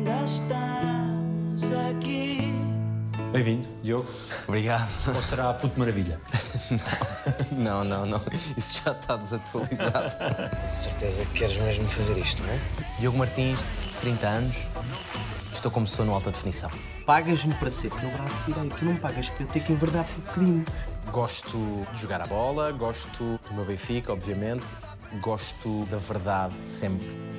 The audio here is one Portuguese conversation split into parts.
ainda estamos aqui. Bem-vindo, Diogo. Obrigado. Ou será Puto Maravilha? Não, não, não. Isso já está desatualizado. Certeza que queres mesmo fazer isto, não é? Diogo Martins, 30 anos. Estou como pessoa no alta definição. Pagas-me para ser teu braço direito, não pagas para eu ter que enverdar por crime. Gosto de jogar a bola, gosto do meu Benfica, obviamente. Gosto da verdade sempre.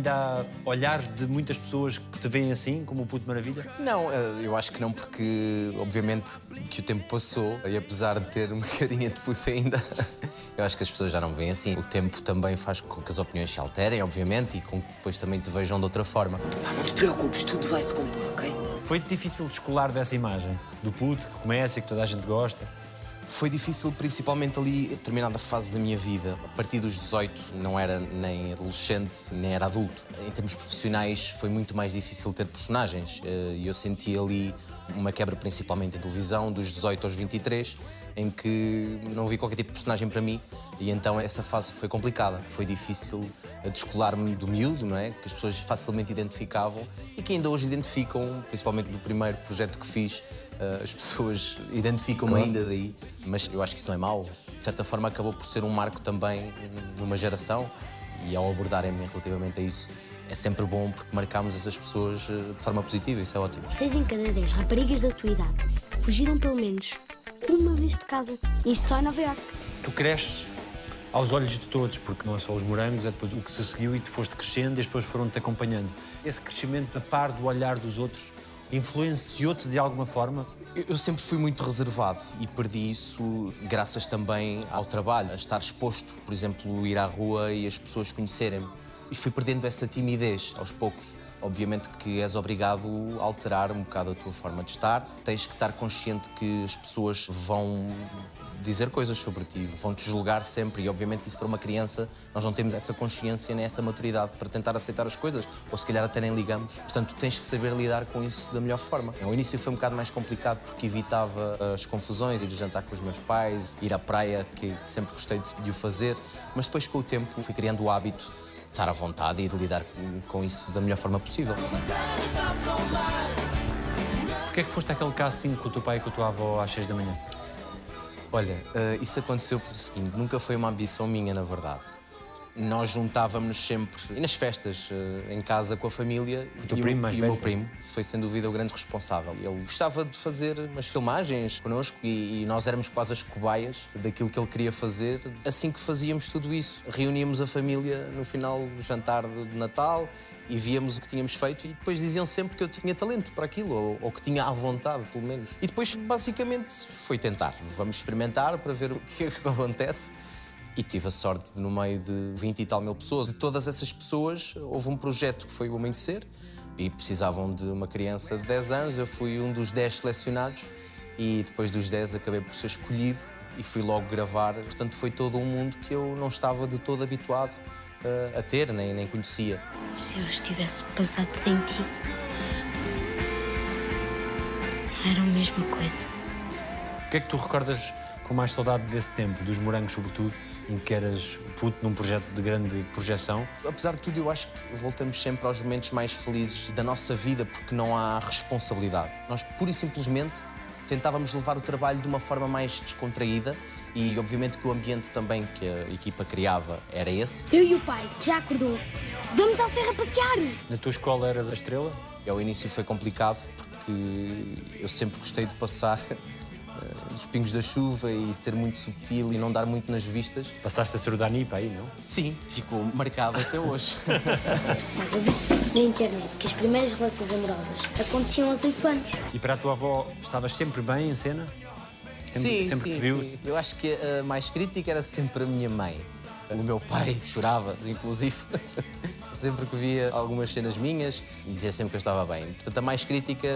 Ainda há olhares de muitas pessoas que te veem assim, como o Puto Maravilha? Não, eh, eu acho que não, porque obviamente que o tempo passou e apesar de ter uma carinha de puto ainda, eu acho que as pessoas já não me veem assim. O tempo também faz com que as opiniões se alterem, obviamente, e com que depois também te vejam de outra forma. Pá, não te preocupes, tudo vai se compor, ok? Foi difícil descolar dessa imagem? Do puto que começa e que toda a gente gosta? Foi difícil, principalmente ali, determinada fase da minha vida. A partir dos 18, não era nem adolescente, nem era adulto. Em termos profissionais, foi muito mais difícil ter personagens. Eh, E eu senti ali uma quebra, principalmente em televisão, dos 18 aos 23, em que não vi qualquer tipo de personagem para mim. E então essa fase foi complicada. Foi difícil eh, descolar-me do miúdo, não é? Que as pessoas facilmente identificavam e que ainda hoje identificam, principalmente no primeiro projeto que fiz, eh, as pessoas identificam-me ainda daí. Mas eu acho que isso não é mau. De certa forma, acabou por ser um marco também numa geração e ao abordarem-me relativamente a isso. É sempre bom porque marcamos essas pessoas eh, de forma positiva, isso é ótimo. Seis em cada dez raparigas da tua idade fugiram pelo menos uma vez de casa. Isto só em Nova Iorque. Tu cresces aos olhos de todos, porque não é só os morangos, é depois o que se seguiu e tu foste crescendo e as pessoas foram-te acompanhando. Esse crescimento a par do olhar dos outros influenciou-te de alguma forma? Eu- Eu sempre fui muito reservado e perdi isso graças também ao trabalho, a estar exposto, por exemplo, ir à rua e as pessoas conhecerem-me. E fui perdendo essa timidez aos poucos. Obviamente que és obrigado a alterar um bocado a tua forma de estar. Tens que estar consciente que as pessoas vão dizer coisas sobre ti, vão-te julgar sempre. E obviamente isso para uma criança nós não temos essa consciência nem essa maturidade para tentar aceitar as coisas, ou se calhar até nem ligamos. Portanto, tens que saber lidar com isso da melhor forma. Ao início foi um bocado mais complicado porque evitava as confusões, ir jantar com os meus pais, ir à praia, que sempre gostei de, o fazer, mas depois com o tempo fui criando o hábito estar à vontade e de lidar com- isso da melhor forma possível. Porquê é que foste àquele casting com o teu pai e com a tua avó às 6 da manhã? Olha, eh, isso aconteceu pelo seguinte, nunca foi uma ambição minha, na verdade. Nós juntávamos sempre, e nas festas, eh, em casa com a família. O teu e primo mais e o meu primo foi, sem dúvida, o grande responsável. Ele gostava de fazer umas filmagens connosco e, e nós éramos quase as cobaias daquilo que ele queria fazer. Assim que fazíamos tudo isso, reuníamos a família no final do jantar de de Natal e víamos o que tínhamos feito e depois diziam sempre que eu tinha talento para aquilo, ou, ou que tinha à vontade, pelo menos. E depois, basicamente, foi tentar. Vamos experimentar para ver o que é que acontece. E tive a sorte de, no meio de 20 e tal mil pessoas, de todas essas pessoas, houve um projeto que foi o Amanhecer e precisavam de uma criança de 10 anos. Eu fui um dos 10 selecionados e depois dos 10 acabei por ser escolhido e fui logo gravar. Portanto, foi todo um mundo que eu não estava de todo habituado eh, a ter, nem, nem conhecia. Se eu estivesse passado sem ti, era a mesma coisa. O que é que tu recordas com mais saudade desse tempo, dos morangos sobretudo, em que eras puto num projeto de grande projeção? Apesar de tudo, eu acho que voltamos sempre aos momentos mais felizes da nossa vida porque não há responsabilidade. Nós, pura e simplesmente, tentávamos levar o trabalho de uma forma mais descontraída e, obviamente, que o ambiente também que a equipa criava era esse. Eu e o pai, que já acordou, vamos à serra passear. Na tua escola eras a estrela? E ao início foi complicado porque eu sempre gostei de passar eh, dos pingos da chuva e ser muito subtil e não dar muito nas vistas. Passaste a ser o Dani para aí, não? Sim, ficou marcado até hoje. Eu vi na internet que as primeiras relações amorosas aconteciam aos 8 anos. E para a tua avó, estavas sempre bem em cena? Sempre, sim, sempre sim, te viu? sim. Eu acho que a mais crítica era sempre a minha mãe. O meu pai chorava, inclusive, sempre que via algumas cenas minhas e dizia sempre que eu estava bem. Portanto, a mais crítica,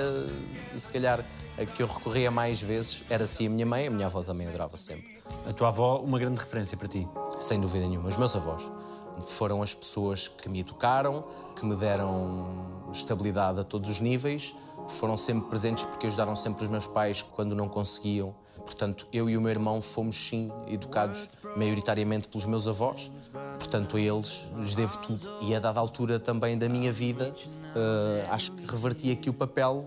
se calhar, a que eu recorria mais vezes era sim a minha mãe, a minha avó também adorava sempre. A tua avó, uma grande referência para ti. Sem dúvida nenhuma. Os meus avós foram as pessoas que me educaram, que me deram estabilidade a todos os níveis, foram sempre presentes porque ajudaram sempre os meus pais quando não conseguiam Portanto, eu e o meu irmão fomos, sim, educados maioritariamente pelos meus avós. Portanto, a eles lhes devo tudo. E a dada altura também da minha vida, uh, acho que reverti aqui o papel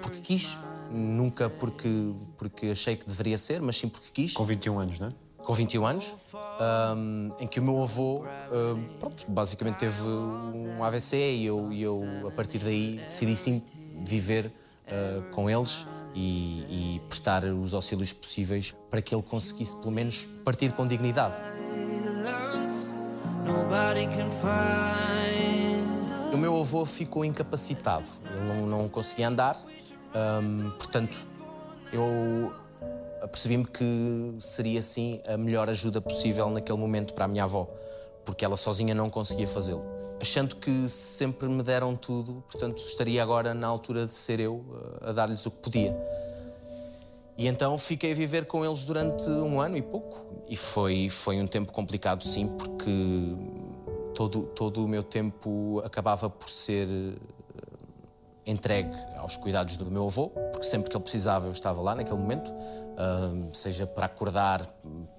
porque quis. Nunca porque, porque achei que deveria ser, mas sim porque quis. Com 21 anos, não é? Com 21 anos, um, em que o meu avô, um, pronto, basicamente teve um AVC e eu, e eu, a partir daí, decidi sim viver uh, com eles e, e prestar os auxílios possíveis para que ele conseguisse, pelo menos, partir com dignidade. O meu avô ficou incapacitado, ele não, não conseguia andar, portanto, eu percebi-me que seria sim a melhor ajuda possível naquele momento para a minha avó, porque ela sozinha não conseguia fazê-lo. Achando que sempre me deram tudo, portanto, estaria agora na altura de ser eu eh, a dar-lhes o que podia. E então fiquei a viver com eles durante um ano e pouco. E foi, foi um tempo complicado, sim, porque todo, todo o meu tempo acabava por ser entregue aos cuidados do meu avô, porque sempre que ele precisava eu estava lá naquele momento, seja para acordar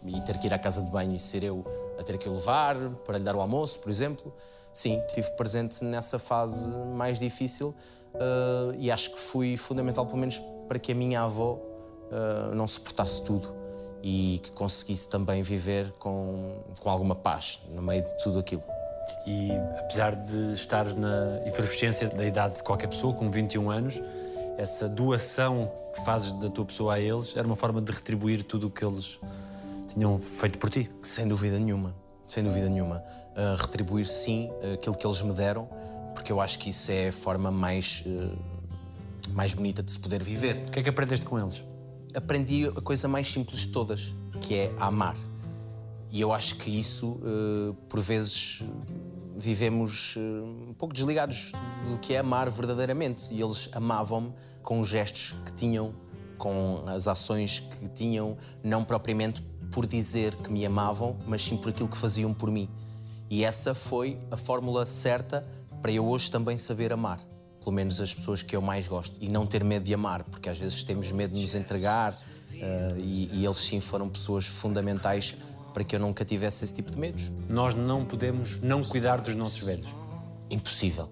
e ter que ir à casa de banho e ser eu a ter que o levar, para lhe dar o almoço, por exemplo. Sim, estive presente nessa fase mais difícil uh, e acho que fui fundamental, pelo menos, para que a minha avó uh, não suportasse tudo e que conseguisse também viver com, com alguma paz no meio de tudo aquilo. E apesar de estar na efervescência da idade de qualquer pessoa, com 21 anos, essa doação que fazes da tua pessoa a eles era uma forma de retribuir tudo o que eles tinham feito por ti? Sem dúvida nenhuma, sem dúvida nenhuma. Uh, retribuir sim aquilo que eles me deram, porque eu acho que isso é a forma mais, uh, mais bonita de se poder viver. O que é que aprendeste com eles? Aprendi a coisa mais simples de todas, que é amar. E eu acho que isso, uh, por vezes, vivemos um pouco desligados do que é amar verdadeiramente. E eles amavam-me com os gestos que tinham, com as ações que tinham, não propriamente por dizer que me amavam, mas sim por aquilo que faziam por mim. E essa foi a fórmula certa para eu hoje também saber amar. Pelo menos as pessoas que eu mais gosto. E não ter medo de amar, porque às vezes temos medo de nos entregar. Uh, e, e eles sim foram pessoas fundamentais para que eu nunca tivesse esse tipo de medos. Nós não podemos não cuidar dos nossos velhos. Impossível.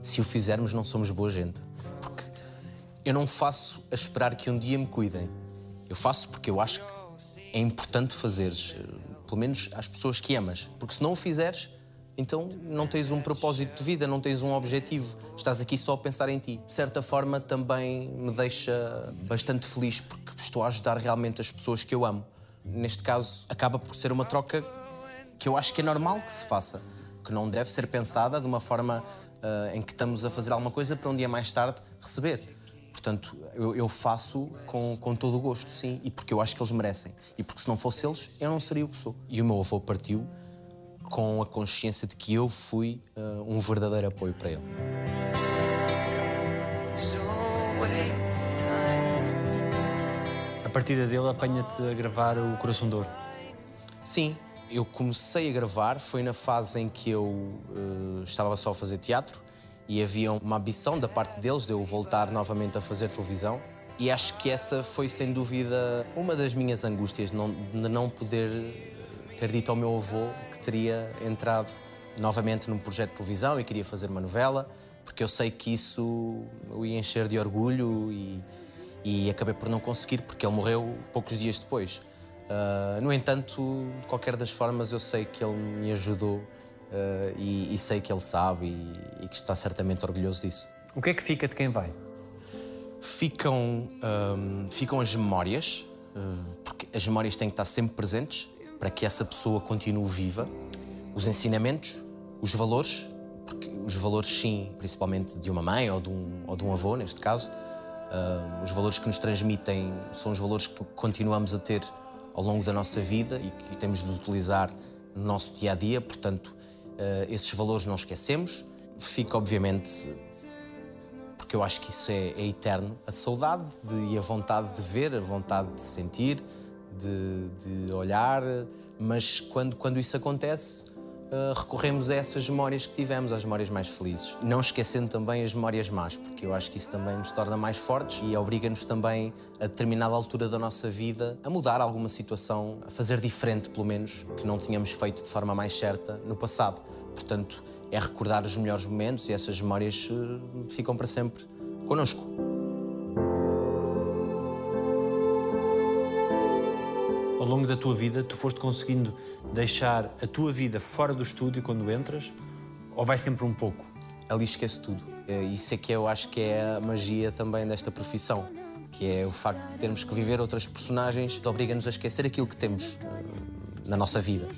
Se o fizermos, não somos boa gente. Porque eu não faço a esperar que um dia me cuidem. Eu faço porque eu acho que é importante fazeres, pelo menos às pessoas que amas. Porque se não o fizeres, então não tens um propósito de vida, não tens um objetivo. Estás aqui só a pensar em ti. De certa forma, também me deixa bastante feliz porque estou a ajudar realmente as pessoas que eu amo. Neste caso, acaba por ser uma troca que eu acho que é normal que se faça, que não deve ser pensada de uma forma uh, em que estamos a fazer alguma coisa para um dia mais tarde receber. Portanto, eu, eu, faço com, com todo o gosto, sim, e porque eu acho que eles merecem. E porque se não fosse eles, eu não seria o que sou. E o meu avô partiu com a consciência de que eu fui uh, um verdadeiro apoio para ele. Partida dele apanha-te a gravar o Coração de Ouro. Sim, eu comecei a gravar, foi na fase em que eu uh, estava só a fazer teatro e havia uma ambição da parte deles de eu voltar novamente a fazer televisão. E acho que essa foi, sem dúvida, uma das minhas angústias, não, de não poder ter dito ao meu avô que teria entrado novamente num projeto de televisão e queria fazer uma novela, porque eu sei que isso o ia encher de orgulho e, e acabei por não conseguir, porque ele morreu poucos dias depois. Uh, no entanto, de qualquer das formas, eu sei que ele me ajudou Uh, e, e, sei que ele sabe e, e, que está certamente orgulhoso disso. O que é que fica de quem vai? Ficam, um, ehm, ficam as memórias, uh, porque as memórias têm que estar sempre presentes para que essa pessoa continue viva. Os ensinamentos, os valores, porque os valores, sim, principalmente de uma mãe ou de um, ou de um avô, neste caso, uh, os valores que nos transmitem são os valores que continuamos a ter ao longo da nossa vida e que temos de utilizar no nosso dia a dia, portanto Uh, esses valores não esquecemos. Fica, obviamente, porque eu acho que isso é, é eterno, a saudade de, e a vontade de ver, a vontade de sentir, de, de olhar, mas quando, quando isso acontece, uh, recorremos a essas memórias que tivemos, as memórias mais felizes. Não esquecendo também as memórias más, porque eu acho que isso também nos torna mais fortes e obriga-nos também, a determinada altura da nossa vida, a mudar alguma situação, a fazer diferente, pelo menos, que não tínhamos feito de forma mais certa no passado. Portanto, é recordar os melhores momentos e essas memórias uh, ficam para sempre connosco. Ao longo da tua vida, tu foste conseguindo deixar a tua vida fora do estúdio quando entras? Ou vai sempre um pouco? Ali esquece tudo. É, Isso é que eu acho que é a magia também desta profissão, que é o facto de termos que viver outras personagens obriga-nos a esquecer aquilo que temos eh, na nossa vida.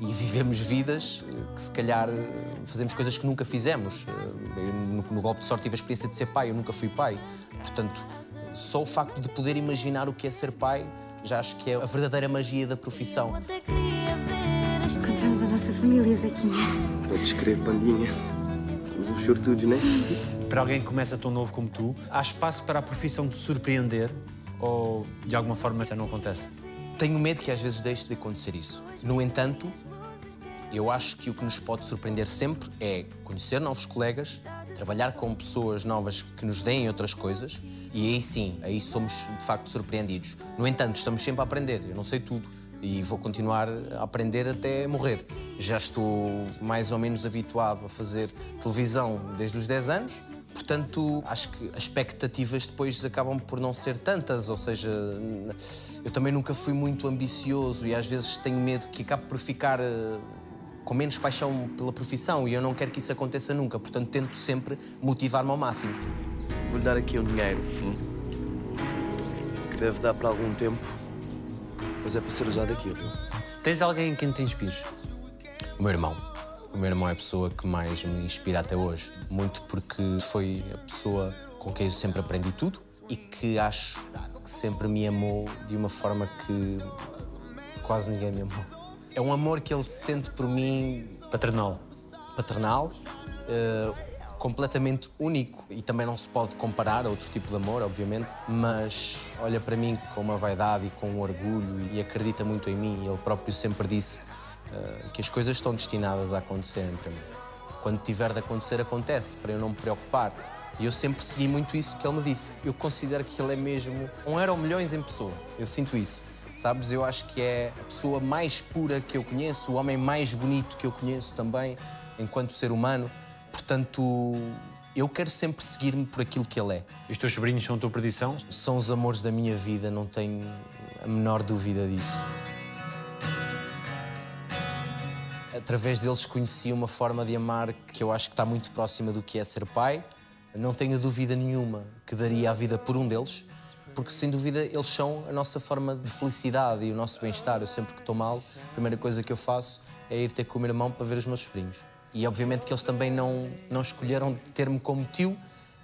E vivemos vidas eh, que se calhar eh, fazemos coisas que nunca fizemos. Eh, eu, no golpe de sorte tive a experiência de ser pai, eu nunca fui pai. Portanto, só o facto de poder imaginar o que é ser pai já acho que é a verdadeira magia da profissão. Encontramos a nossa família, Zequinha. Podes crer, pandinha. Somos uns sortudos, né? Para alguém que começa tão novo como tu, há espaço para a profissão te surpreender? Ou de alguma forma já não acontece? Tenho medo que às vezes deixe de acontecer isso. No entanto, eu acho que o que nos pode surpreender sempre é conhecer novos colegas, trabalhar com pessoas novas que nos deem outras coisas e aí sim, aí somos de facto surpreendidos. No entanto, estamos sempre a aprender. Eu não sei tudo e vou continuar a aprender até morrer. Já estou mais ou menos habituado a fazer televisão desde os 10 anos. Portanto, acho que as expectativas depois acabam por não ser tantas, ou seja, eu também nunca fui muito ambicioso e às vezes tenho medo que acabe por ficar eh, com menos paixão pela profissão e eu não quero que isso aconteça nunca, portanto tento sempre motivar-me ao máximo. Vou-lhe dar aqui um dinheiro. hum? Que deve dar para algum tempo. Mas é para ser usado aquilo. Tens alguém em quem te inspires? O meu irmão. O meu irmão é a pessoa que mais me inspira até hoje. Muito porque foi a pessoa com quem eu sempre aprendi tudo e que acho que sempre me amou de uma forma que quase ninguém me amou. É um amor que ele sente por mim Paternal. paternal, eh, completamente único e também não se pode comparar a outro tipo de amor, obviamente, mas olha para mim com uma vaidade e com um orgulho e acredita muito em mim. Ele próprio sempre disse eh, que as coisas estão destinadas a acontecerem para mim. Quando tiver de acontecer, acontece, para eu não me preocupar. E eu sempre segui muito isso que ele me disse. Eu considero que ele é mesmo um euro milhões em pessoa. Eu sinto isso. Sabes, eu acho que é a pessoa mais pura que eu conheço, o homem mais bonito que eu conheço também, enquanto ser humano. Portanto, eu quero sempre seguir-me por aquilo que ele é. E os teus sobrinhos são a tua perdição? São os amores da minha vida, não tenho a menor dúvida disso. Através deles conheci uma forma de amar que eu acho que está muito próxima do que é ser pai. Não tenho dúvida nenhuma que daria a vida por um deles, porque sem dúvida eles são a nossa forma de felicidade e o nosso bem-estar. Eu sempre que estou mal, a primeira coisa que eu faço é ir ter com o meu irmão para ver os meus sobrinhos. E obviamente que eles também não, não escolheram ter-me como tio,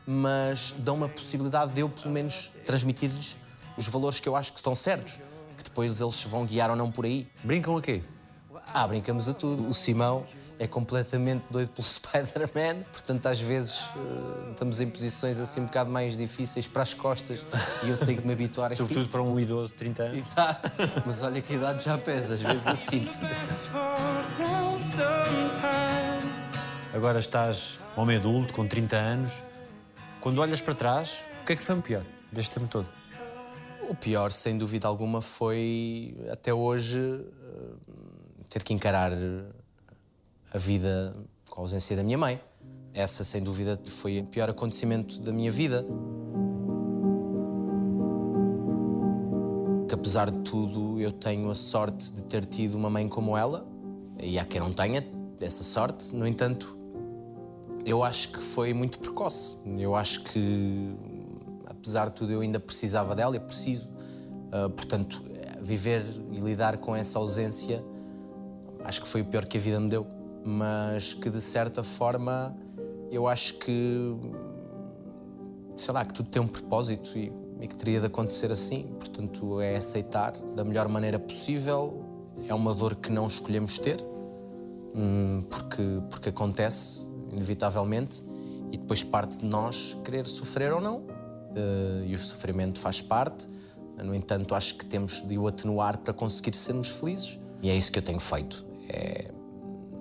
mas dão-me a possibilidade de eu, pelo menos, transmitir-lhes os valores que eu acho que estão certos, que depois eles se vão guiar ou não por aí. Brincam a quê? Ah, brincamos a tudo. O Simão é completamente doido pelo Spider-Man, portanto, às vezes eh, estamos em posições assim um bocado mais difíceis para as costas e eu tenho que me habituar a Sobretudo isso. para um idoso de 30 anos. Exato. Mas olha que a idade já pesa, às vezes eu sinto. Agora estás homem adulto, com 30 anos. Quando olhas para trás, o que é que foi o pior deste tempo todo? O pior, sem dúvida alguma, foi até hoje eh, ter que encarar a vida com a ausência da minha mãe. Essa, sem dúvida, foi o pior acontecimento da minha vida. Que apesar de tudo, eu tenho a sorte de ter tido uma mãe como ela, e há quem não tenha essa sorte. No entanto, eu acho que foi muito precoce. Eu acho que, apesar de tudo, eu ainda precisava dela e preciso. Ah, portanto, viver e lidar com essa ausência, acho que foi o pior que a vida me deu. Mas que, de certa forma, eu acho que, sei lá, que tudo tem um propósito e, e que teria de acontecer assim. Portanto, é aceitar da melhor maneira possível. É uma dor que não escolhemos ter, hum, porque, porque acontece, inevitavelmente, e depois parte de nós querer sofrer ou não. Eh, e o sofrimento faz parte. No entanto, acho que temos de o atenuar para conseguir sermos felizes. E é isso que eu tenho feito. É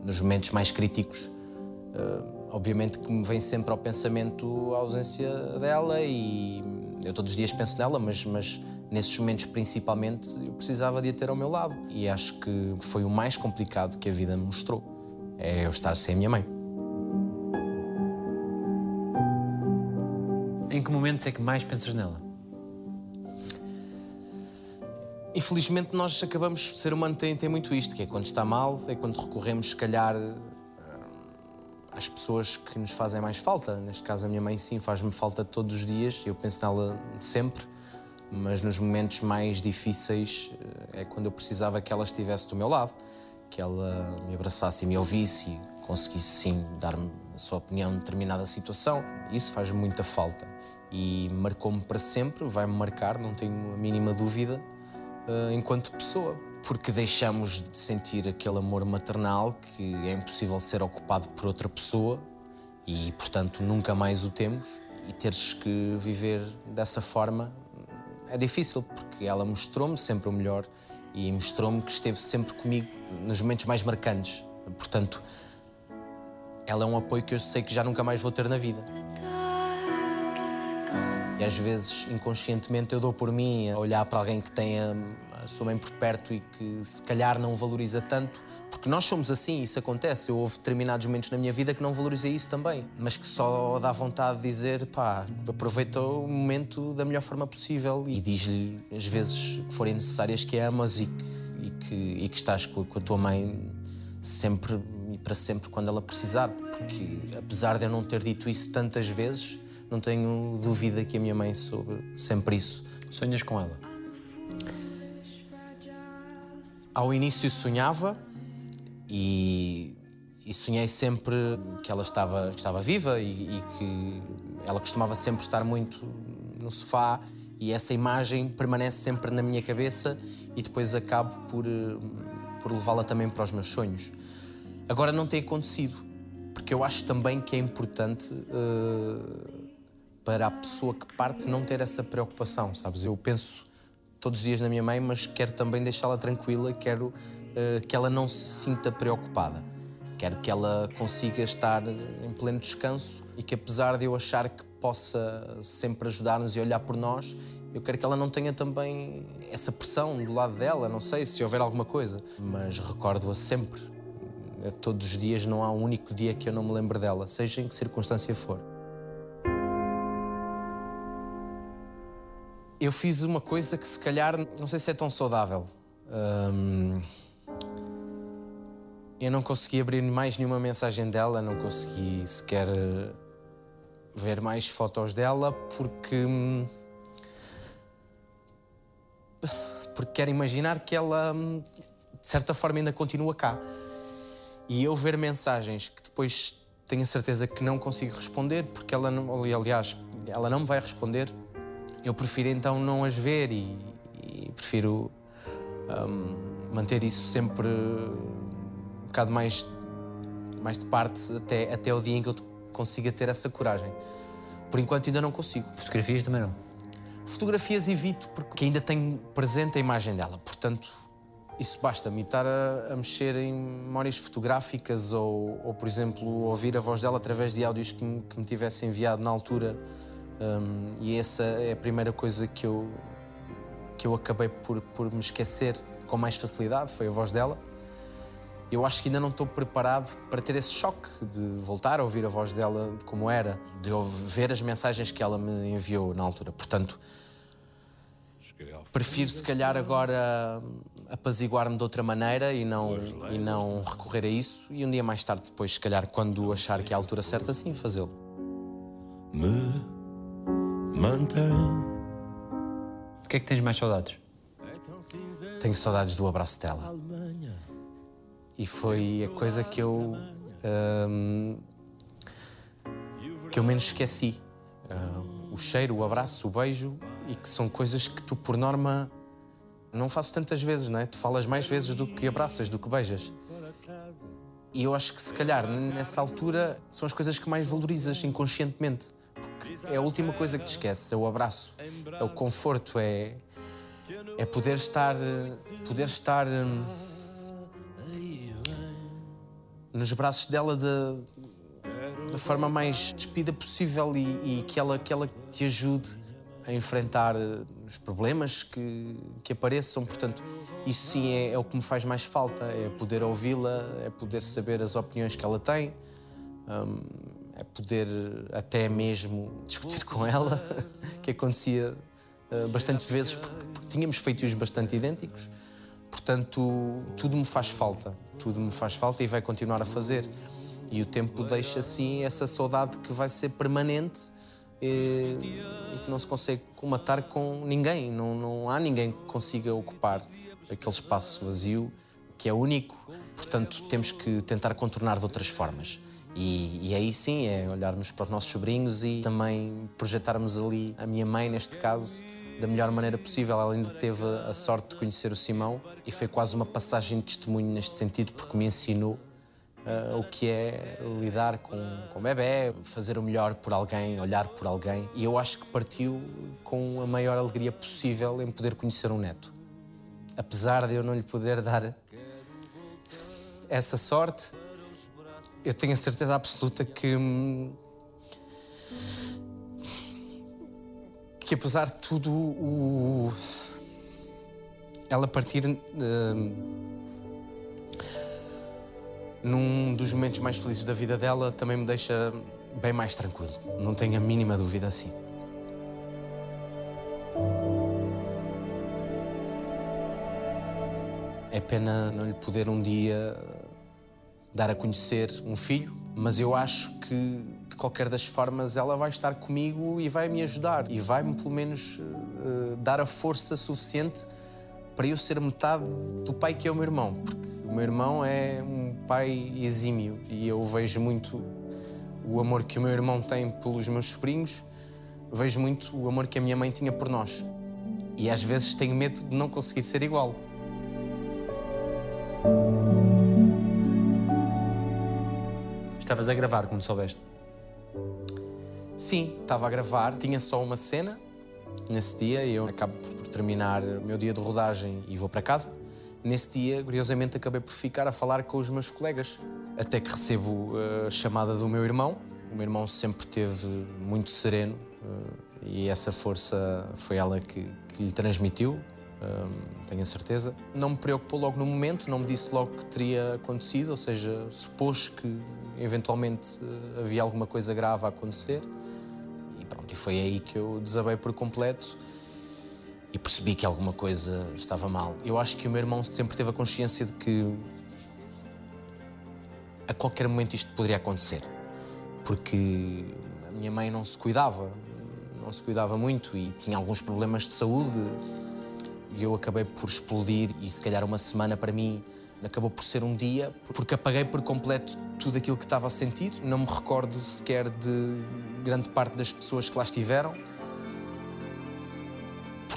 nos momentos mais críticos, eh, obviamente que me vem sempre ao pensamento a ausência dela e eu todos os dias penso nela, mas, mas nesses momentos principalmente eu precisava de a ter ao meu lado. E acho que foi o mais complicado que a vida me mostrou, é eu estar sem a minha mãe. Que momentos é que mais pensas nela? Infelizmente nós acabamos, o ser humano tem, tem muito isto, que é quando está mal, é quando recorremos se calhar eh, às pessoas que nos fazem mais falta. Neste caso a minha mãe sim faz-me falta todos os dias, eu penso nela sempre, mas nos momentos mais difíceis eh, é quando eu precisava que ela estivesse do meu lado, que ela me abraçasse e me ouvisse e conseguisse sim dar-me a sua opinião em determinada situação. Isso faz muita falta e marcou-me para sempre, vai-me marcar, não tenho a mínima dúvida uh, enquanto pessoa, porque deixamos de sentir aquele amor maternal que é impossível ser ocupado por outra pessoa e, portanto, nunca mais o temos. E teres que viver dessa forma é difícil, porque ela mostrou-me sempre o melhor e mostrou-me que esteve sempre comigo nos momentos mais marcantes. Portanto, ela é um apoio que eu sei que já nunca mais vou ter na vida. E às vezes, inconscientemente, eu dou por mim a olhar para alguém que tem a, a sua mãe por perto e que se calhar não valoriza tanto, porque nós somos assim, isso acontece. Eu houve determinados momentos na minha vida que não valorizei isso também, mas que só dá vontade de dizer, pá, aproveita o momento da melhor forma possível. E diz-lhe as vezes que forem necessárias que a amas e que, e que, e que estás com, com a tua mãe sempre e para sempre quando ela precisar, porque apesar de eu não ter dito isso tantas vezes, não tenho dúvida que a minha mãe soube sempre isso. Sonhas com ela? Ao início sonhava e, e sonhei sempre que ela estava, estava viva e, e que ela costumava sempre estar muito no sofá e essa imagem permanece sempre na minha cabeça e depois acabo por, por levá-la também para os meus sonhos. Agora não tem acontecido, porque eu acho também que é importante uh, para a pessoa que parte não ter essa preocupação, sabes? Eu penso todos os dias na minha mãe, mas quero também deixá-la tranquila, quero uh, que ela não se sinta preocupada. Quero que ela consiga estar em pleno descanso e que, apesar de eu achar que possa sempre ajudar-nos e olhar por nós, eu quero que ela não tenha também essa pressão do lado dela, não sei se houver alguma coisa, mas recordo-a sempre. Todos os dias não há um único dia que eu não me lembre dela, seja em que circunstância for. Eu fiz uma coisa que se calhar não sei se é tão saudável. Eu não consegui abrir mais nenhuma mensagem dela, não consegui sequer ver mais fotos dela porque. Porque quero imaginar que ela, de certa forma, ainda continua cá. E eu ver mensagens que depois tenho a certeza que não consigo responder, porque ela não, aliás, ela não me vai responder, eu prefiro então não as ver e, e prefiro hum, manter isso sempre um bocado mais, mais de parte até, até o dia em que eu consiga ter essa coragem. Por enquanto ainda não consigo. Fotografias também não? Fotografias evito porque ainda tenho presente a imagem dela, portanto isso basta-me estar a, a, mexer em memórias fotográficas ou, ou, por exemplo, ouvir a voz dela através de áudios que me, que me tivesse enviado na altura. Um, e essa é a primeira coisa que eu, que eu acabei por, por me esquecer com mais facilidade, foi a voz dela. Eu acho que ainda não estou preparado para ter esse choque de voltar a ouvir a voz dela como era, de ver as mensagens que ela me enviou na altura. Portanto, prefiro se calhar agora apaziguar-me de outra maneira e não, e não recorrer a isso e um dia mais tarde depois, se calhar, quando achar que é a altura certa, sim, fazê-lo. Me mantém. De que é que tens mais saudades? Tenho saudades do abraço dela. E foi a coisa que eu. hum, que eu menos esqueci. Hum, o cheiro, o abraço, o beijo, e que são coisas que tu, por norma, não fazes tantas vezes, não é? Tu falas mais vezes do que abraças, do que beijas. E eu acho que, se calhar, nessa altura, são as coisas que mais valorizas inconscientemente. É a última coisa que te esqueces, é o abraço, é o conforto, é, é poder estar. poder estar. hum, nos braços dela da, da forma mais despida possível e, e que, ela, que ela te ajude a enfrentar eh, os problemas que, que apareçam. Portanto, isso sim é, é o que me faz mais falta: é poder ouvi-la, é poder saber as opiniões que ela tem, hum, é poder até mesmo discutir com ela, que acontecia uh, bastante vezes, porque, porque tínhamos feitios bastante idênticos. Portanto, tudo me faz falta, tudo me faz falta e vai continuar a fazer. E o tempo deixa assim essa saudade que vai ser permanente e, e que não se consegue comatar com ninguém. Não, não há ninguém que consiga ocupar aquele espaço vazio que é único. Portanto, temos que tentar contornar de outras formas. E, e, aí sim é olharmos para os nossos sobrinhos e também projetarmos ali a minha mãe, neste caso, da melhor maneira possível. Ela ainda teve a sorte de conhecer o Simão e foi quase uma passagem de testemunho neste sentido, porque me ensinou uh, o que é lidar com, com o bebê, fazer o melhor por alguém, olhar por alguém. E eu acho que partiu com a maior alegria possível em poder conhecer um neto. Apesar de eu não lhe poder dar essa sorte, eu tenho a certeza absoluta que. que apesar de tudo, o, ela partir. Uh, num dos momentos mais felizes da vida dela, também me deixa bem mais tranquilo. Não tenho a mínima dúvida assim. É pena não lhe poder um dia dar a conhecer um filho, mas eu acho que de qualquer das formas ela vai estar comigo e vai me ajudar e vai-me pelo menos uh, dar a força suficiente para eu ser metade do pai que é o meu irmão, porque o meu irmão é um pai exímio e eu vejo muito o amor que o meu irmão tem pelos meus sobrinhos, vejo muito o amor que a minha mãe tinha por nós. E às vezes tenho medo de não conseguir ser igual. Estavas a gravar quando soubeste? Sim, estava a gravar. Tinha só uma cena nesse dia eu acabo por terminar o meu dia de rodagem e vou para casa. Nesse dia, curiosamente, acabei por ficar a falar com os meus colegas, até que recebo a chamada do meu irmão. O meu irmão sempre teve muito sereno eh, e essa força foi ela que, que lhe transmitiu, eh, tenho a certeza. Não me preocupou logo no momento, não me disse logo que teria acontecido, ou seja, supôs que eventualmente eh, havia alguma coisa grave a acontecer. E pronto, e foi aí que eu desabei por completo e percebi que alguma coisa estava mal. Eu acho que o meu irmão sempre teve a consciência de que a qualquer momento isto poderia acontecer. Porque a minha mãe não se cuidava, não se cuidava muito e tinha alguns problemas de saúde. E eu acabei por explodir e se calhar uma semana para mim acabou por ser um dia, porque apaguei por completo tudo aquilo que estava a sentir. Não me recordo sequer de grande parte das pessoas que lá estiveram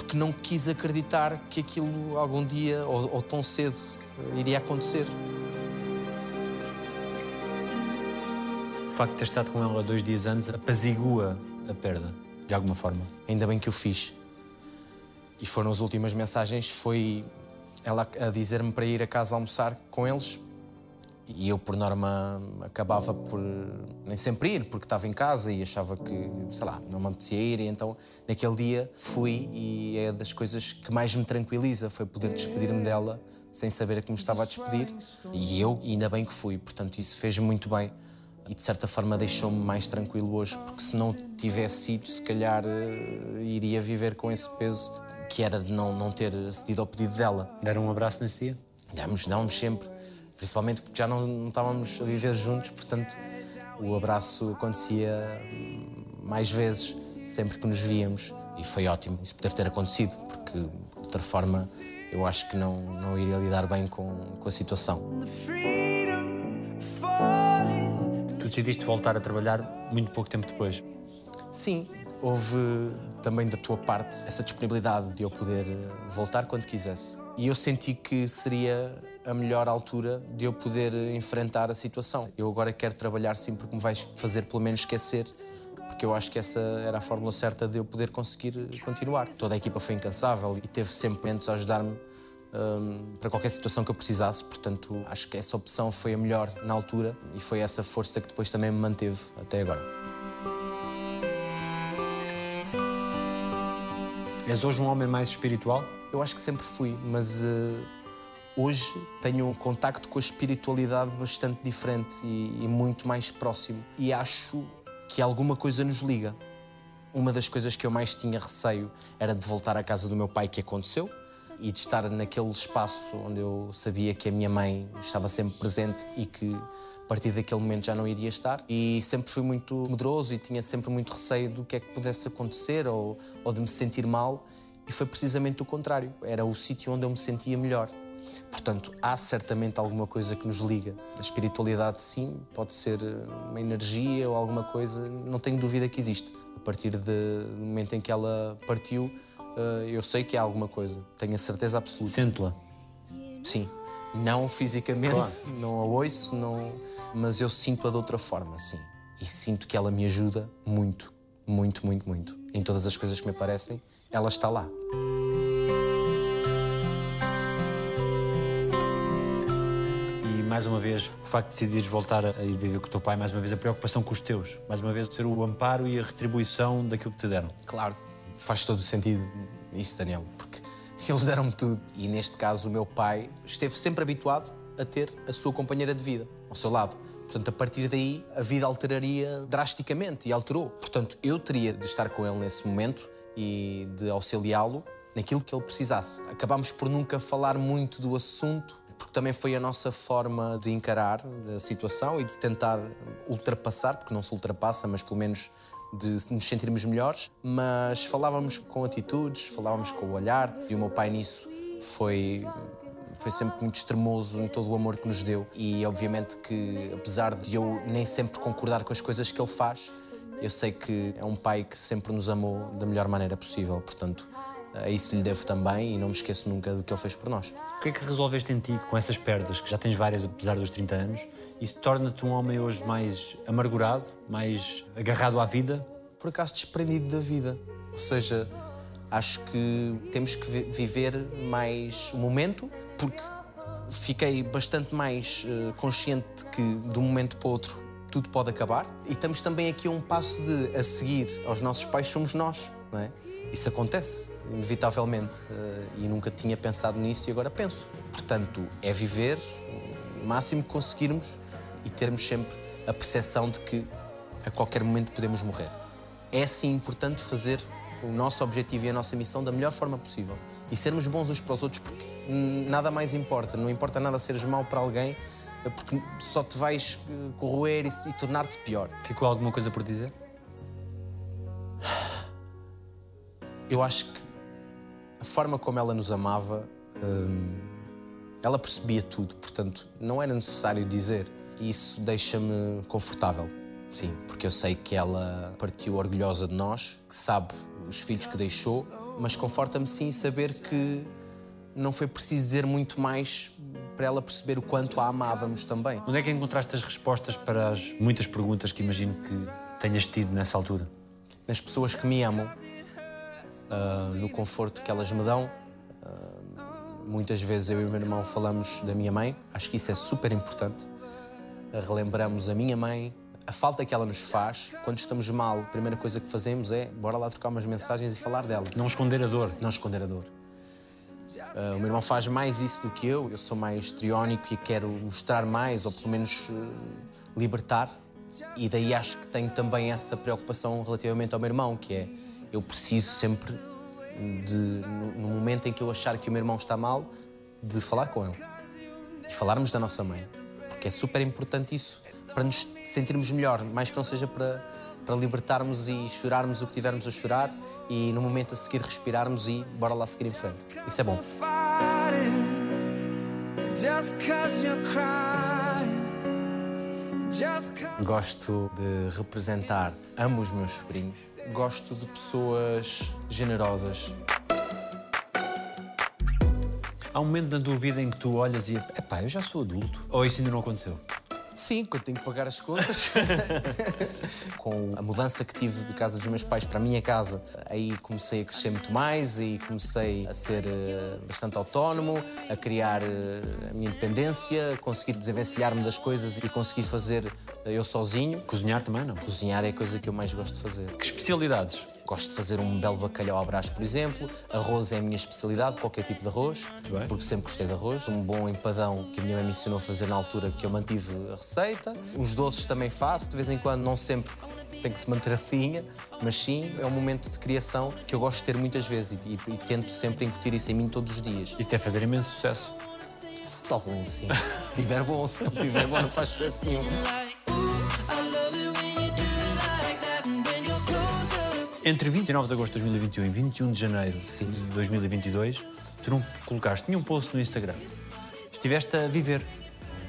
porque não quis acreditar que aquilo algum dia ou, ou tão cedo iria acontecer. O facto de ter estado com ela dois dias antes apazigua a perda, de alguma forma. Ainda bem que o fiz. E foram as últimas mensagens, foi ela a dizer-me para ir a casa almoçar com eles, e eu, por norma, acabava por nem sempre ir, porque estava em casa e achava que, sei lá, não me apetecia ir. E então, naquele dia, fui e é das coisas que mais me tranquiliza foi poder despedir-me dela sem saber a que me estava a despedir. E eu, ainda bem que fui, portanto, isso fez muito bem. E de certa forma deixou-me mais tranquilo hoje, porque se não tivesse sido, se calhar eh, iria viver com esse peso que era de não, não ter cedido ao pedido dela. Deram um abraço nesse dia? Damos, damos sempre principalmente porque já não, não estávamos a viver juntos, portanto o abraço acontecia mais vezes, sempre que nos víamos, e foi ótimo isso poder ter acontecido, porque de outra forma eu acho que não, não iria lidar bem com, com a situação. Tu decidiste voltar a trabalhar muito pouco tempo depois. Sim, houve também da tua parte essa disponibilidade de eu poder voltar quando quisesse. E eu senti que seria a melhor altura de eu poder enfrentar a situação. Eu agora quero trabalhar sim porque me vais fazer pelo menos esquecer, porque eu acho que essa era a fórmula certa de eu poder conseguir continuar. Toda a equipa foi incansável e teve sempre momentos a ajudar-me hum, para qualquer situação que eu precisasse. Portanto, acho que essa opção foi a melhor na altura e foi essa força que depois também me manteve até agora. És hoje um homem mais espiritual? Eu acho que sempre fui, mas uh, hoje tenho um contacto com a espiritualidade bastante diferente e, e muito mais próximo. E acho que alguma coisa nos liga. Uma das coisas que eu mais tinha receio era de voltar à casa do meu pai, que aconteceu, e de estar naquele espaço onde eu sabia que a minha mãe estava sempre presente e que partir daquele momento já não iria estar. E sempre fui muito medroso e tinha sempre muito receio do que é que pudesse acontecer ou, ou de me sentir mal. E foi precisamente o contrário. Era o sítio onde eu me sentia melhor. Portanto, há certamente alguma coisa que nos liga. A espiritualidade, sim, pode ser uma energia ou alguma coisa, não tenho dúvida que existe. A partir de, do momento em que ela partiu, eh, eu sei que há alguma coisa, tenho a certeza absoluta. Sente-la? Sim. Não fisicamente, claro. não a ouço, não... mas eu sinto-a de outra forma, sim. E sinto que ela me ajuda muito, muito, muito, muito. Em todas as coisas que me aparecem, ela está lá. E mais uma vez, o facto de decidires voltar a ir viver com o teu pai, mais uma vez a preocupação com os teus, mais uma vez ser o amparo e a retribuição daquilo que te deram. Claro, faz todo o sentido isso, Daniel, eles deram-me tudo. E neste caso, o meu pai esteve sempre habituado a ter a sua companheira de vida ao seu lado. Portanto, a partir daí, a vida alteraria drasticamente e alterou. Portanto, eu teria de estar com ele nesse momento e de auxiliá-lo naquilo que ele precisasse. Acabámos por nunca falar muito do assunto, porque também foi a nossa forma de encarar a situação e de tentar ultrapassar, porque não se ultrapassa, mas pelo menos de nos sentirmos melhores, mas falávamos com atitudes, falávamos com o olhar, e o meu pai nisso foi foi sempre muito extremoso em todo o amor que nos deu. E obviamente que apesar de eu nem sempre concordar com as coisas que ele faz, eu sei que é um pai que sempre nos amou da melhor maneira possível, portanto a isso lhe devo também e não me esqueço nunca do que ele fez por nós. O que é que resolveste em ti com essas perdas, que já tens várias apesar dos 30 anos? Isso torna-te um homem hoje mais amargurado, mais agarrado à vida? Por acaso desprendido da vida. Ou seja, acho que temos que viver mais o momento, porque fiquei bastante mais uh, consciente que de um momento para o outro tudo pode acabar. E estamos também aqui a um passo de, a seguir aos nossos pais, somos nós, não é? Isso acontece, inevitavelmente. Uh, e nunca tinha pensado nisso e agora penso. Portanto, é viver o máximo que conseguirmos e termos sempre a percepção de que a qualquer momento podemos morrer. É sim importante fazer o nosso objetivo e a nossa missão da melhor forma possível e sermos bons uns para os outros, porque nada mais importa. Não importa nada seres mau para alguém, porque só te vais eh, corroer e, e tornar-te pior. Ficou alguma coisa por dizer? Eu acho que a forma como ela nos amava, hum, ela percebia tudo, portanto, não era necessário dizer. E isso deixa-me confortável, sim, porque eu sei que ela partiu orgulhosa de nós, que sabe os filhos que deixou, mas conforta-me sim saber que não foi preciso dizer muito mais para ela perceber o quanto a amávamos também. Onde é que encontraste as respostas para as muitas perguntas que imagino que tenhas tido nessa altura? Nas pessoas que me amam, uh, no conforto que elas me dão. Uh, muitas vezes eu e o meu irmão falamos da minha mãe, acho que isso é super importante. Uh, relembramos a minha mãe, a falta que ela nos faz. Quando estamos mal, a primeira coisa que fazemos é bora lá trocar umas mensagens e falar dela. Não esconder a dor. Não esconder a dor. Uh, o meu irmão faz mais isso do que eu. Eu sou mais histriónico e quero mostrar mais, ou pelo menos uh, libertar. E daí acho que tenho também essa preocupação relativamente ao meu irmão, que é eu preciso sempre de, no, no, momento em que eu achar que o meu irmão está mal, de falar com ele. E falarmos da nossa mãe, porque é super importante isso. Para nos sentirmos melhor, mais que não seja para para libertarmos e chorarmos o que tivermos a chorar e no momento a seguir respirarmos e bora lá seguir em frente. Isso é bom. Gosto de representar, amo os meus sobrinhos gosto de pessoas generosas. Há um momento na tua vida em que tu olhas e epá, eu já sou adulto. Ou isso ainda não aconteceu? Sim, quando tenho que pagar as contas. Com a mudança que tive de casa dos meus pais para a minha casa, aí comecei a crescer muito mais e comecei a ser eh, bastante autónomo, a criar eh, a minha independência, a conseguir desenvencilhar-me das coisas e conseguir fazer eh, eu sozinho. Cozinhar também, não? Cozinhar é a coisa que eu mais gosto de fazer. Que especialidades? Gosto de fazer um belo bacalhau à brás, por exemplo. Arroz é a minha especialidade, qualquer tipo de arroz, porque sempre gostei de arroz. Um bom empadão que a minha mãe me ensinou a fazer na altura, que eu mantive a receita. Os doces também faço, de vez em quando, não sempre tem que se manter a linha, mas sim, é um momento de criação que eu gosto de ter muitas vezes e, e- e tento sempre incutir isso em mim todos os dias. Isso deve fazer imenso sucesso. Faz algum, sim. se tiver bom, se não tiver bom, não faz sucesso nenhum. Entre 29 de agosto de 2021 e 21 de janeiro de 2022, tu não colocaste nenhum post no Instagram. Estiveste a viver.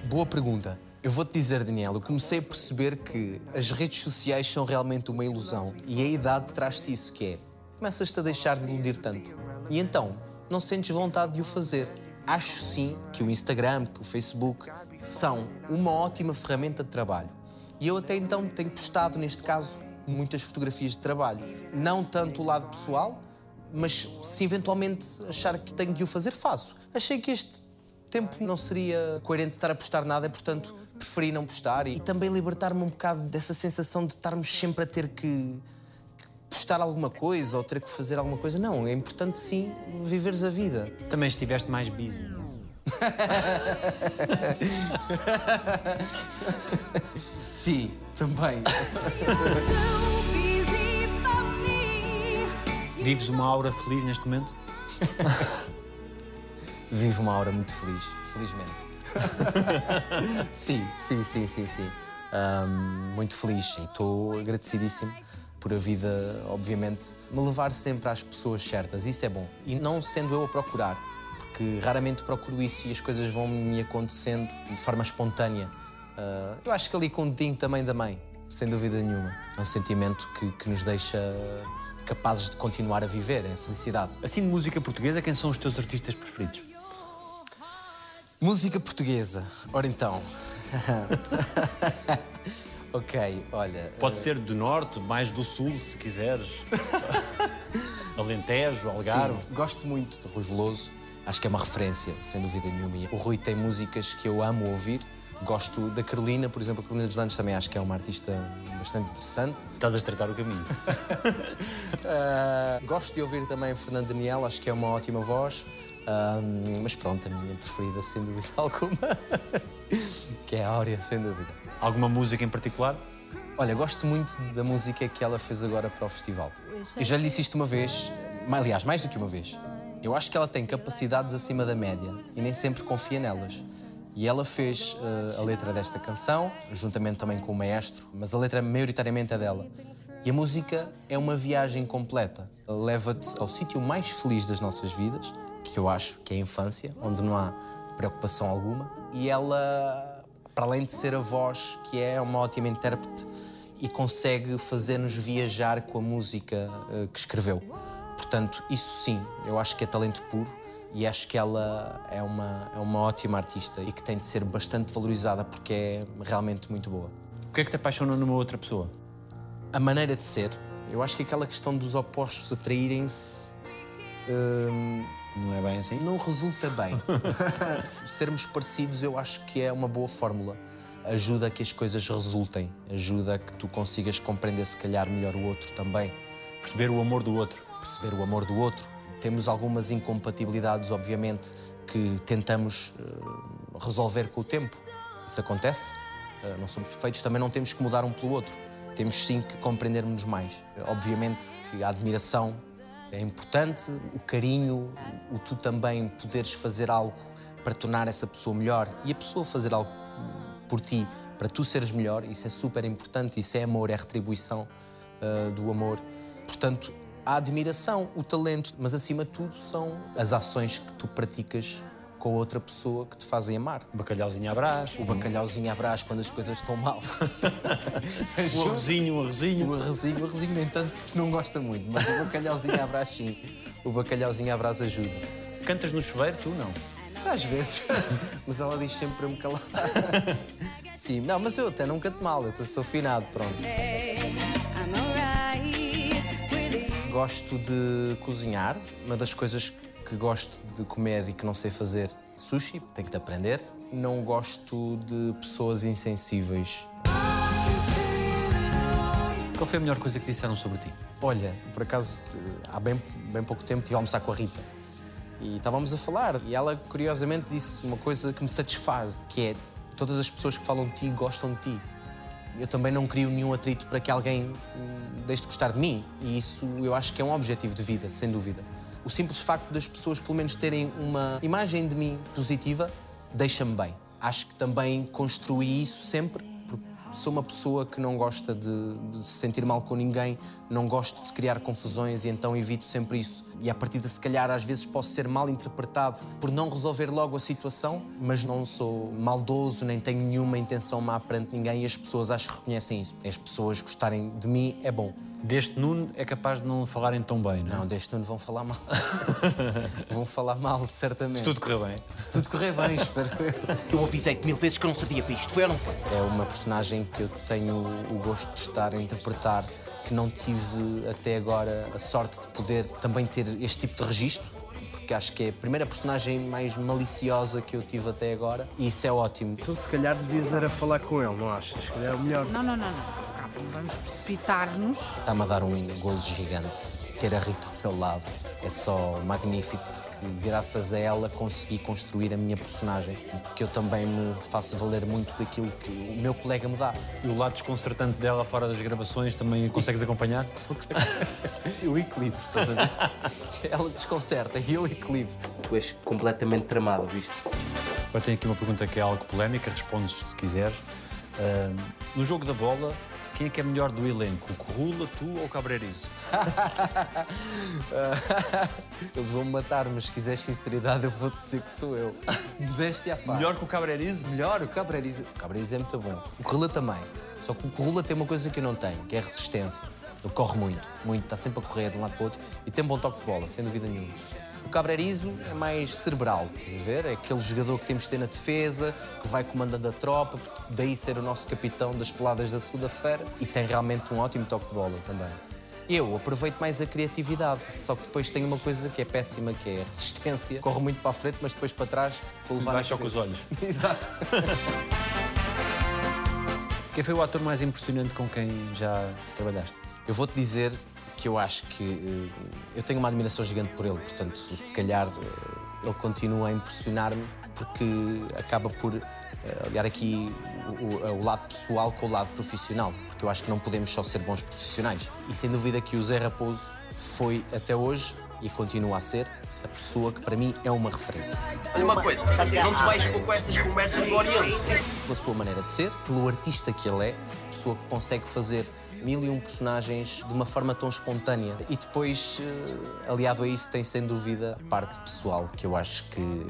Boa pergunta. Eu vou-te dizer, Daniel, eu comecei a perceber que as redes sociais são realmente uma ilusão e a idade traz-te isso, que é começas-te a deixar de iludir tanto. E então, não sentes vontade de o fazer. Acho sim que o Instagram, que o Facebook são uma ótima ferramenta de trabalho. E eu até então tenho postado, neste caso, muitas fotografias de trabalho. Não tanto o lado pessoal, mas se eventualmente achar que tenho de o fazer, faço. Achei que este tempo não seria coerente estar a postar nada, portanto preferi não postar e, e também libertar-me um bocado dessa sensação de estarmos sempre a ter que, que postar alguma coisa ou ter que fazer alguma coisa. Não, é importante sim viveres a vida. Também estiveste mais busy. Sim, também. Vives uma aura feliz neste momento? Vivo uma hora muito feliz, felizmente. sim, sim, sim, sim, sim. Ahm, muito feliz e estou agradecidíssimo por a vida, obviamente, me levar sempre às pessoas certas. Isso é bom. E não sendo eu a procurar, porque raramente procuro isso e as coisas vão me acontecendo de forma espontânea. Ah, eu acho que ali com o dedinho também da mãe, sem dúvida nenhuma. É um sentimento que, que nos deixa capazes de continuar a viver, é a felicidade. Assim, de música portuguesa, quem são os teus artistas preferidos? Música portuguesa. Ora então. ok, olha. Pode ser do norte, mais do sul, se quiseres. Alentejo, Algarve. Sim, gosto muito de Rui Veloso. Acho que é uma referência, sem dúvida nenhuma. O Rui tem músicas que eu amo ouvir. Gosto da Carolina, por exemplo, a Carolina dos Landes também acho que é uma artista bastante interessante. Estás a estreitar o caminho. Ah, gosto de ouvir também Fernando Daniel, acho que é uma ótima voz. Ahm, mas pronto, a minha preferida, sem dúvida alguma, que é a Áurea, sem dúvida. Alguma música em particular? Olha, gosto muito da música que ela fez agora para o festival. Eu já lhe disse isto uma vez, aliás, mais do que uma vez. Eu acho que ela tem capacidades acima da média e nem sempre confia nelas. E ela fez eh, a letra desta canção, juntamente também com o maestro, mas a letra maioritariamente é dela. E a música é uma viagem completa. Leva-te ao sítio mais feliz das nossas vidas, que eu acho que é a infância, onde não há preocupação alguma. E ela, para além de ser a voz, que é uma ótima intérprete, e consegue fazer-nos viajar com a música eh, que escreveu. Portanto, isso sim, eu acho que é talento puro e acho que ela é uma, é uma ótima artista e que tem de ser bastante valorizada porque é realmente muito boa. O que é que te apaixona numa outra pessoa? A maneira de ser, eu acho que aquela questão dos opostos atraírem-se hum, Não é bem assim? não resulta bem. Sermos parecidos, eu acho que é uma boa fórmula. Ajuda a que as coisas resultem, ajuda a que tu consigas compreender, se calhar, melhor o outro também. Perceber o amor do outro. perceber o amor do outro. Temos algumas incompatibilidades, obviamente, que tentamos eh, resolver com o tempo. Isso acontece. Eh, não somos perfeitos, também não temos que mudar um pelo outro. Temos sim que compreendermos mais. Obviamente que a admiração é importante, o carinho, o tu também poderes fazer algo para tornar essa pessoa melhor e a pessoa fazer algo por ti para tu seres melhor, isso é super importante, isso é amor, é retribuição eh, do amor. Portanto, a admiração, o talento, mas acima de tudo são as ações que tu praticas com a outra pessoa que te fazem amar. Bacalhauzinho à brás. O bacalhauzinho à brás quando as coisas estão mal. Um arrozinho, um arrozinho. O arrozinho, o arrozinho nem tanto porque não gosta muito, mas o bacalhauzinho à brás sim. O bacalhauzinho à brás ajuda. Cantas no chuveiro, tu não. Às vezes. mas ela diz sempre para me calar. Sim, não, mas eu até não canto mal, eu sou afinado, pronto. Gosto de cozinhar. Uma das coisas que gosto de comer e que não sei fazer, sushi, tenho que aprender. Não gosto de pessoas insensíveis. Qual foi a melhor coisa que disseram sobre ti? Olha, por acaso, há bem, bem pouco tempo estive a almoçar com a Rita. E estávamos a falar, e ela curiosamente disse uma coisa que me satisfaz, que é todas as pessoas que falam de ti gostam de ti. Eu também não crio nenhum atrito para que alguém hum, deixe de gostar de mim. E isso eu acho que é um objetivo de vida, sem dúvida. O simples facto das pessoas, pelo menos, terem uma imagem de mim positiva, deixa-me bem. Acho que também construí isso sempre, porque sou uma pessoa que não gosta de, de se sentir mal com ninguém, não gosto de criar confusões e então evito sempre isso. E a partir de se calhar, às vezes posso ser mal interpretado por não resolver logo a situação, mas não sou maldoso, nem tenho nenhuma intenção má perante ninguém e as pessoas acho que reconhecem isso. As pessoas gostarem de mim é bom. Deste Nuno é capaz de não falarem tão bem, não é? Não, deste Nuno vão falar mal. vão falar mal, certamente. Se tudo correr bem. Se tudo correr bem, espero. Eu avisei-te mil vezes que eu não servia para isto. Foi ou não foi? É uma personagem que eu tenho o gosto de estar a interpretar, que não tive até agora a sorte de poder também ter este tipo de registro, porque acho que é a primeira personagem mais maliciosa que eu tive até agora e isso é ótimo. Então, se calhar, devias era falar com ele, não achas? Se calhar é o melhor. Não, não, não, não. Não vamos precipitar-nos. Está-me a dar um gozo gigante. Ter a Rita ao meu lado é só magnífico, porque graças a ela consegui construir a minha personagem, porque eu também me faço valer muito daquilo que o meu colega me dá. E o lado desconcertante dela fora das gravações também consegues acompanhar? O equilíbrio, estás a ver? Ela desconcerta e eu equilíbrio. Tu és completamente tramado, viste? Agora tenho aqui uma pergunta que é algo polémica, respondes se quiseres. Ahm, no jogo da bola, quem é que é melhor do elenco? O Corrula, tu ou o Cabreirizo? Eles vão me matar, mas se quiseres sinceridade, eu vou dizer que sou eu. Modéstia à parte. Melhor que o Cabreirizo? Melhor, o Cabreirizo. O Cabreirizo é muito bom. O Corrula também. Só que o Corrula tem uma coisa que eu não tenho, que é a resistência. Ele corre muito, muito, está sempre a correr de um lado para o outro e tem um bom toque de bola, sem dúvida nenhuma. O Cabreirizo é mais cerebral, estás a ver? É aquele jogador que temos de ter na defesa, que vai comandando a tropa, daí ser o nosso capitão das peladas da segunda-feira e tem realmente um ótimo toque de bola também. Eu aproveito mais a criatividade, só que depois tenho uma coisa que é péssima, que é a resistência. Corro muito para a frente, mas depois para trás estou a levar Baixa na com os olhos. Exato. Quem foi o ator mais impressionante com quem já trabalhaste? Eu vou-te dizer que eu acho que eh, eu tenho uma admiração gigante por ele, portanto, se calhar eh, ele continua a impressionar-me porque acaba por eh, olhar aqui o, o- o lado pessoal com o lado profissional, porque eu acho que não podemos só ser bons profissionais. E sem dúvida que o Zé Raposo foi até hoje e continua a ser a pessoa que para mim é uma referência. Olha uma coisa, não te vais com essas conversas do Oriente. pela sua maneira de ser, pelo artista que ele é, pessoa que consegue fazer mil e um personagens de uma forma tão espontânea. E depois, eh, aliado a isso, tem sem dúvida a parte pessoal, que eu acho que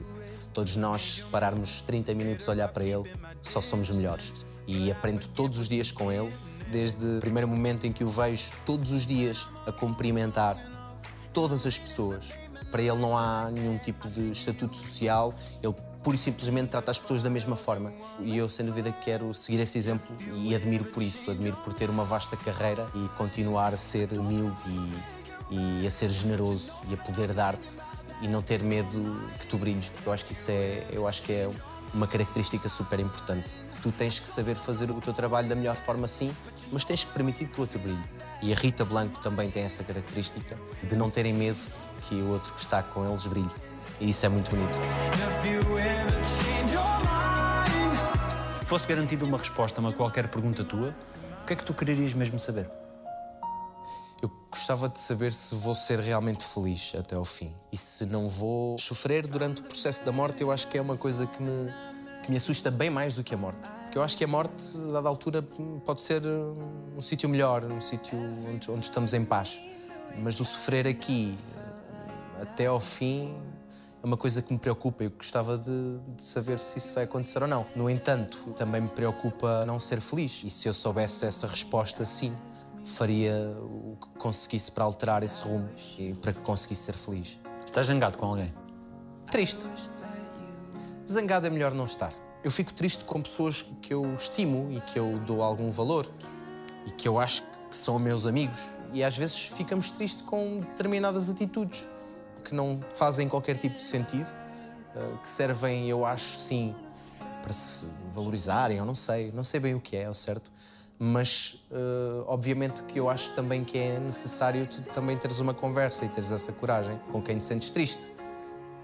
todos nós, se pararmos 30 minutos a olhar para ele, só somos melhores. E aprendo todos os dias com ele, desde o primeiro momento em que o vejo todos os dias a cumprimentar todas as pessoas. Para ele não há nenhum tipo de estatuto social, ele pura e simplesmente trata as pessoas da mesma forma. E eu, sem dúvida, quero seguir esse exemplo e admiro por isso, admiro por ter uma vasta carreira e continuar a ser humilde e, e a ser generoso e a poder dar-te e não ter medo que tu brilhes, porque eu acho que isso é, eu acho que é uma característica super importante. Tu tens que saber fazer o teu trabalho da melhor forma, sim, mas tens que permitir que o outro brilhe. E a Rita Blanco também tem essa característica de não terem medo que o outro que está com eles brilhe. E isso é muito bonito. Se fosse garantida uma resposta a uma qualquer pergunta tua, o que é que tu quererias mesmo saber? Eu gostava de saber se vou ser realmente feliz até ao fim. E se não vou sofrer durante o processo da morte, eu acho que é uma coisa que me, que me assusta bem mais do que a morte. Porque eu acho que a morte, a dada altura, pode ser um, um sítio melhor, um sítio onde, onde estamos em paz. Mas o sofrer aqui, até ao fim, é uma coisa que me preocupa. Eu gostava de, de saber se isso vai acontecer ou não. No entanto, também me preocupa não ser feliz. E se eu soubesse essa resposta, sim, faria o que conseguisse para alterar esse rumo e para que conseguisse ser feliz. Estás zangado com alguém? Triste. Zangado é melhor não estar. Eu fico triste com pessoas que eu estimo e que eu dou algum valor e que eu acho que são meus amigos. E às vezes ficamos tristes com determinadas atitudes que não fazem qualquer tipo de sentido, eh, que servem, eu acho, sim, para se valorizarem, eu não sei, não sei bem o que é, ao certo, mas uh, obviamente que eu acho também que é necessário tu também teres uma conversa e teres essa coragem com quem te sentes triste.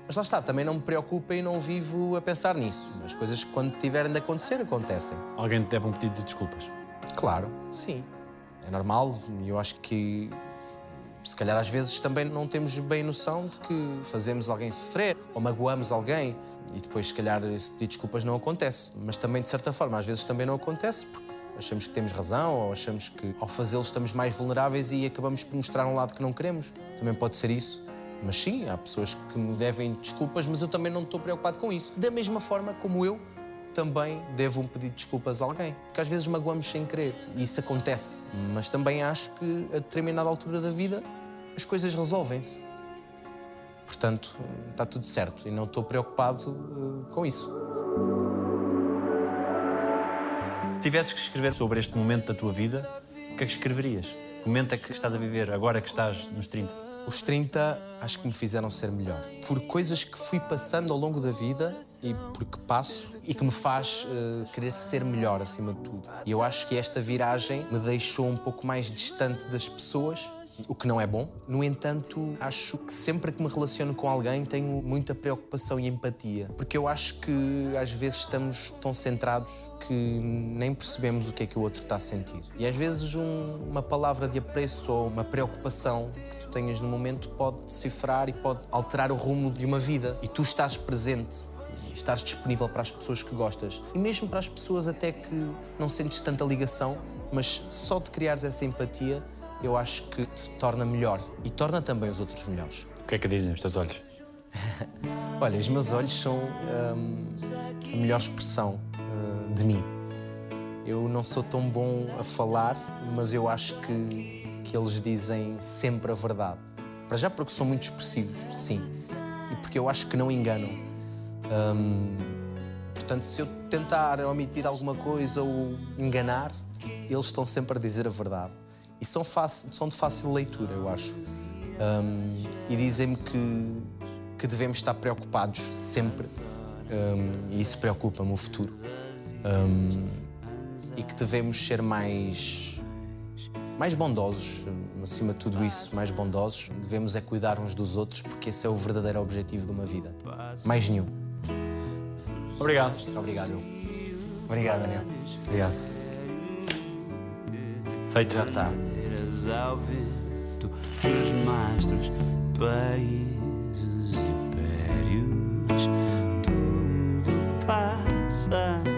Mas lá está, também não me preocupa e não vivo a pensar nisso. As coisas que quando tiverem de acontecer, acontecem. Alguém te deve um pedido de desculpas? Claro, sim. É normal eu acho que se calhar às vezes também não temos bem noção de que fazemos alguém sofrer ou magoamos alguém e depois se calhar esse pedido de desculpas não acontece. Mas também de certa forma às vezes também não acontece porque achamos que temos razão ou achamos que ao fazê-lo estamos mais vulneráveis e acabamos por mostrar um lado que não queremos. Também pode ser isso. Mas sim, há pessoas que me devem desculpas, mas eu também não estou preocupado com isso. Da mesma forma como eu também devo um pedido de desculpas a alguém. Porque às vezes magoamos sem querer. E isso acontece. Mas também acho que a determinada altura da vida as coisas resolvem-se. Portanto, está tudo certo e não estou preocupado uh, com isso. Se tivesses que escrever sobre este momento da tua vida, o que é que escreverias? Que momento é que estás a viver agora que estás nos 30? Os 30 acho que me fizeram ser melhor. Por coisas que fui passando ao longo da vida e porque passo e que me faz uh, querer ser melhor acima de tudo. E eu acho que esta viragem me deixou um pouco mais distante das pessoas o que não é bom. No entanto, acho que sempre que me relaciono com alguém tenho muita preocupação e empatia, porque eu acho que às vezes estamos tão centrados que nem percebemos o que é que o outro está a sentir. E às vezes um, uma palavra de apreço ou uma preocupação que tu tenhas no momento pode decifrar e pode alterar o rumo de uma vida. E tu estás presente estás disponível para as pessoas que gostas e mesmo para as pessoas até que não sentes tanta ligação, mas só de criares essa empatia eu acho que te torna melhor e torna também os outros melhores. O que é que dizem os teus olhos? Olha, os meus olhos são hum, a melhor expressão uh, de mim. Eu não sou tão bom a falar, mas eu acho que, que eles dizem sempre a verdade. Para já porque são muito expressivos, sim. E porque eu acho que não enganam. Hum, portanto, se eu tentar omitir alguma coisa ou enganar, eles estão sempre a dizer a verdade e são, fácil, são de fácil leitura, eu acho. Um, e dizem-me que, que devemos estar preocupados sempre, um, e isso preocupa-me o futuro. Um, e que devemos ser mais, mais bondosos, acima de tudo isso, mais bondosos. Devemos é cuidar uns dos outros, porque esse é o verdadeiro objetivo de uma vida. Mais nenhum. Obrigado. Obrigado. Obrigado, Daniel. Obrigado. Hei de jantar. Ao vento dos mastros, países impérios, tudo passa.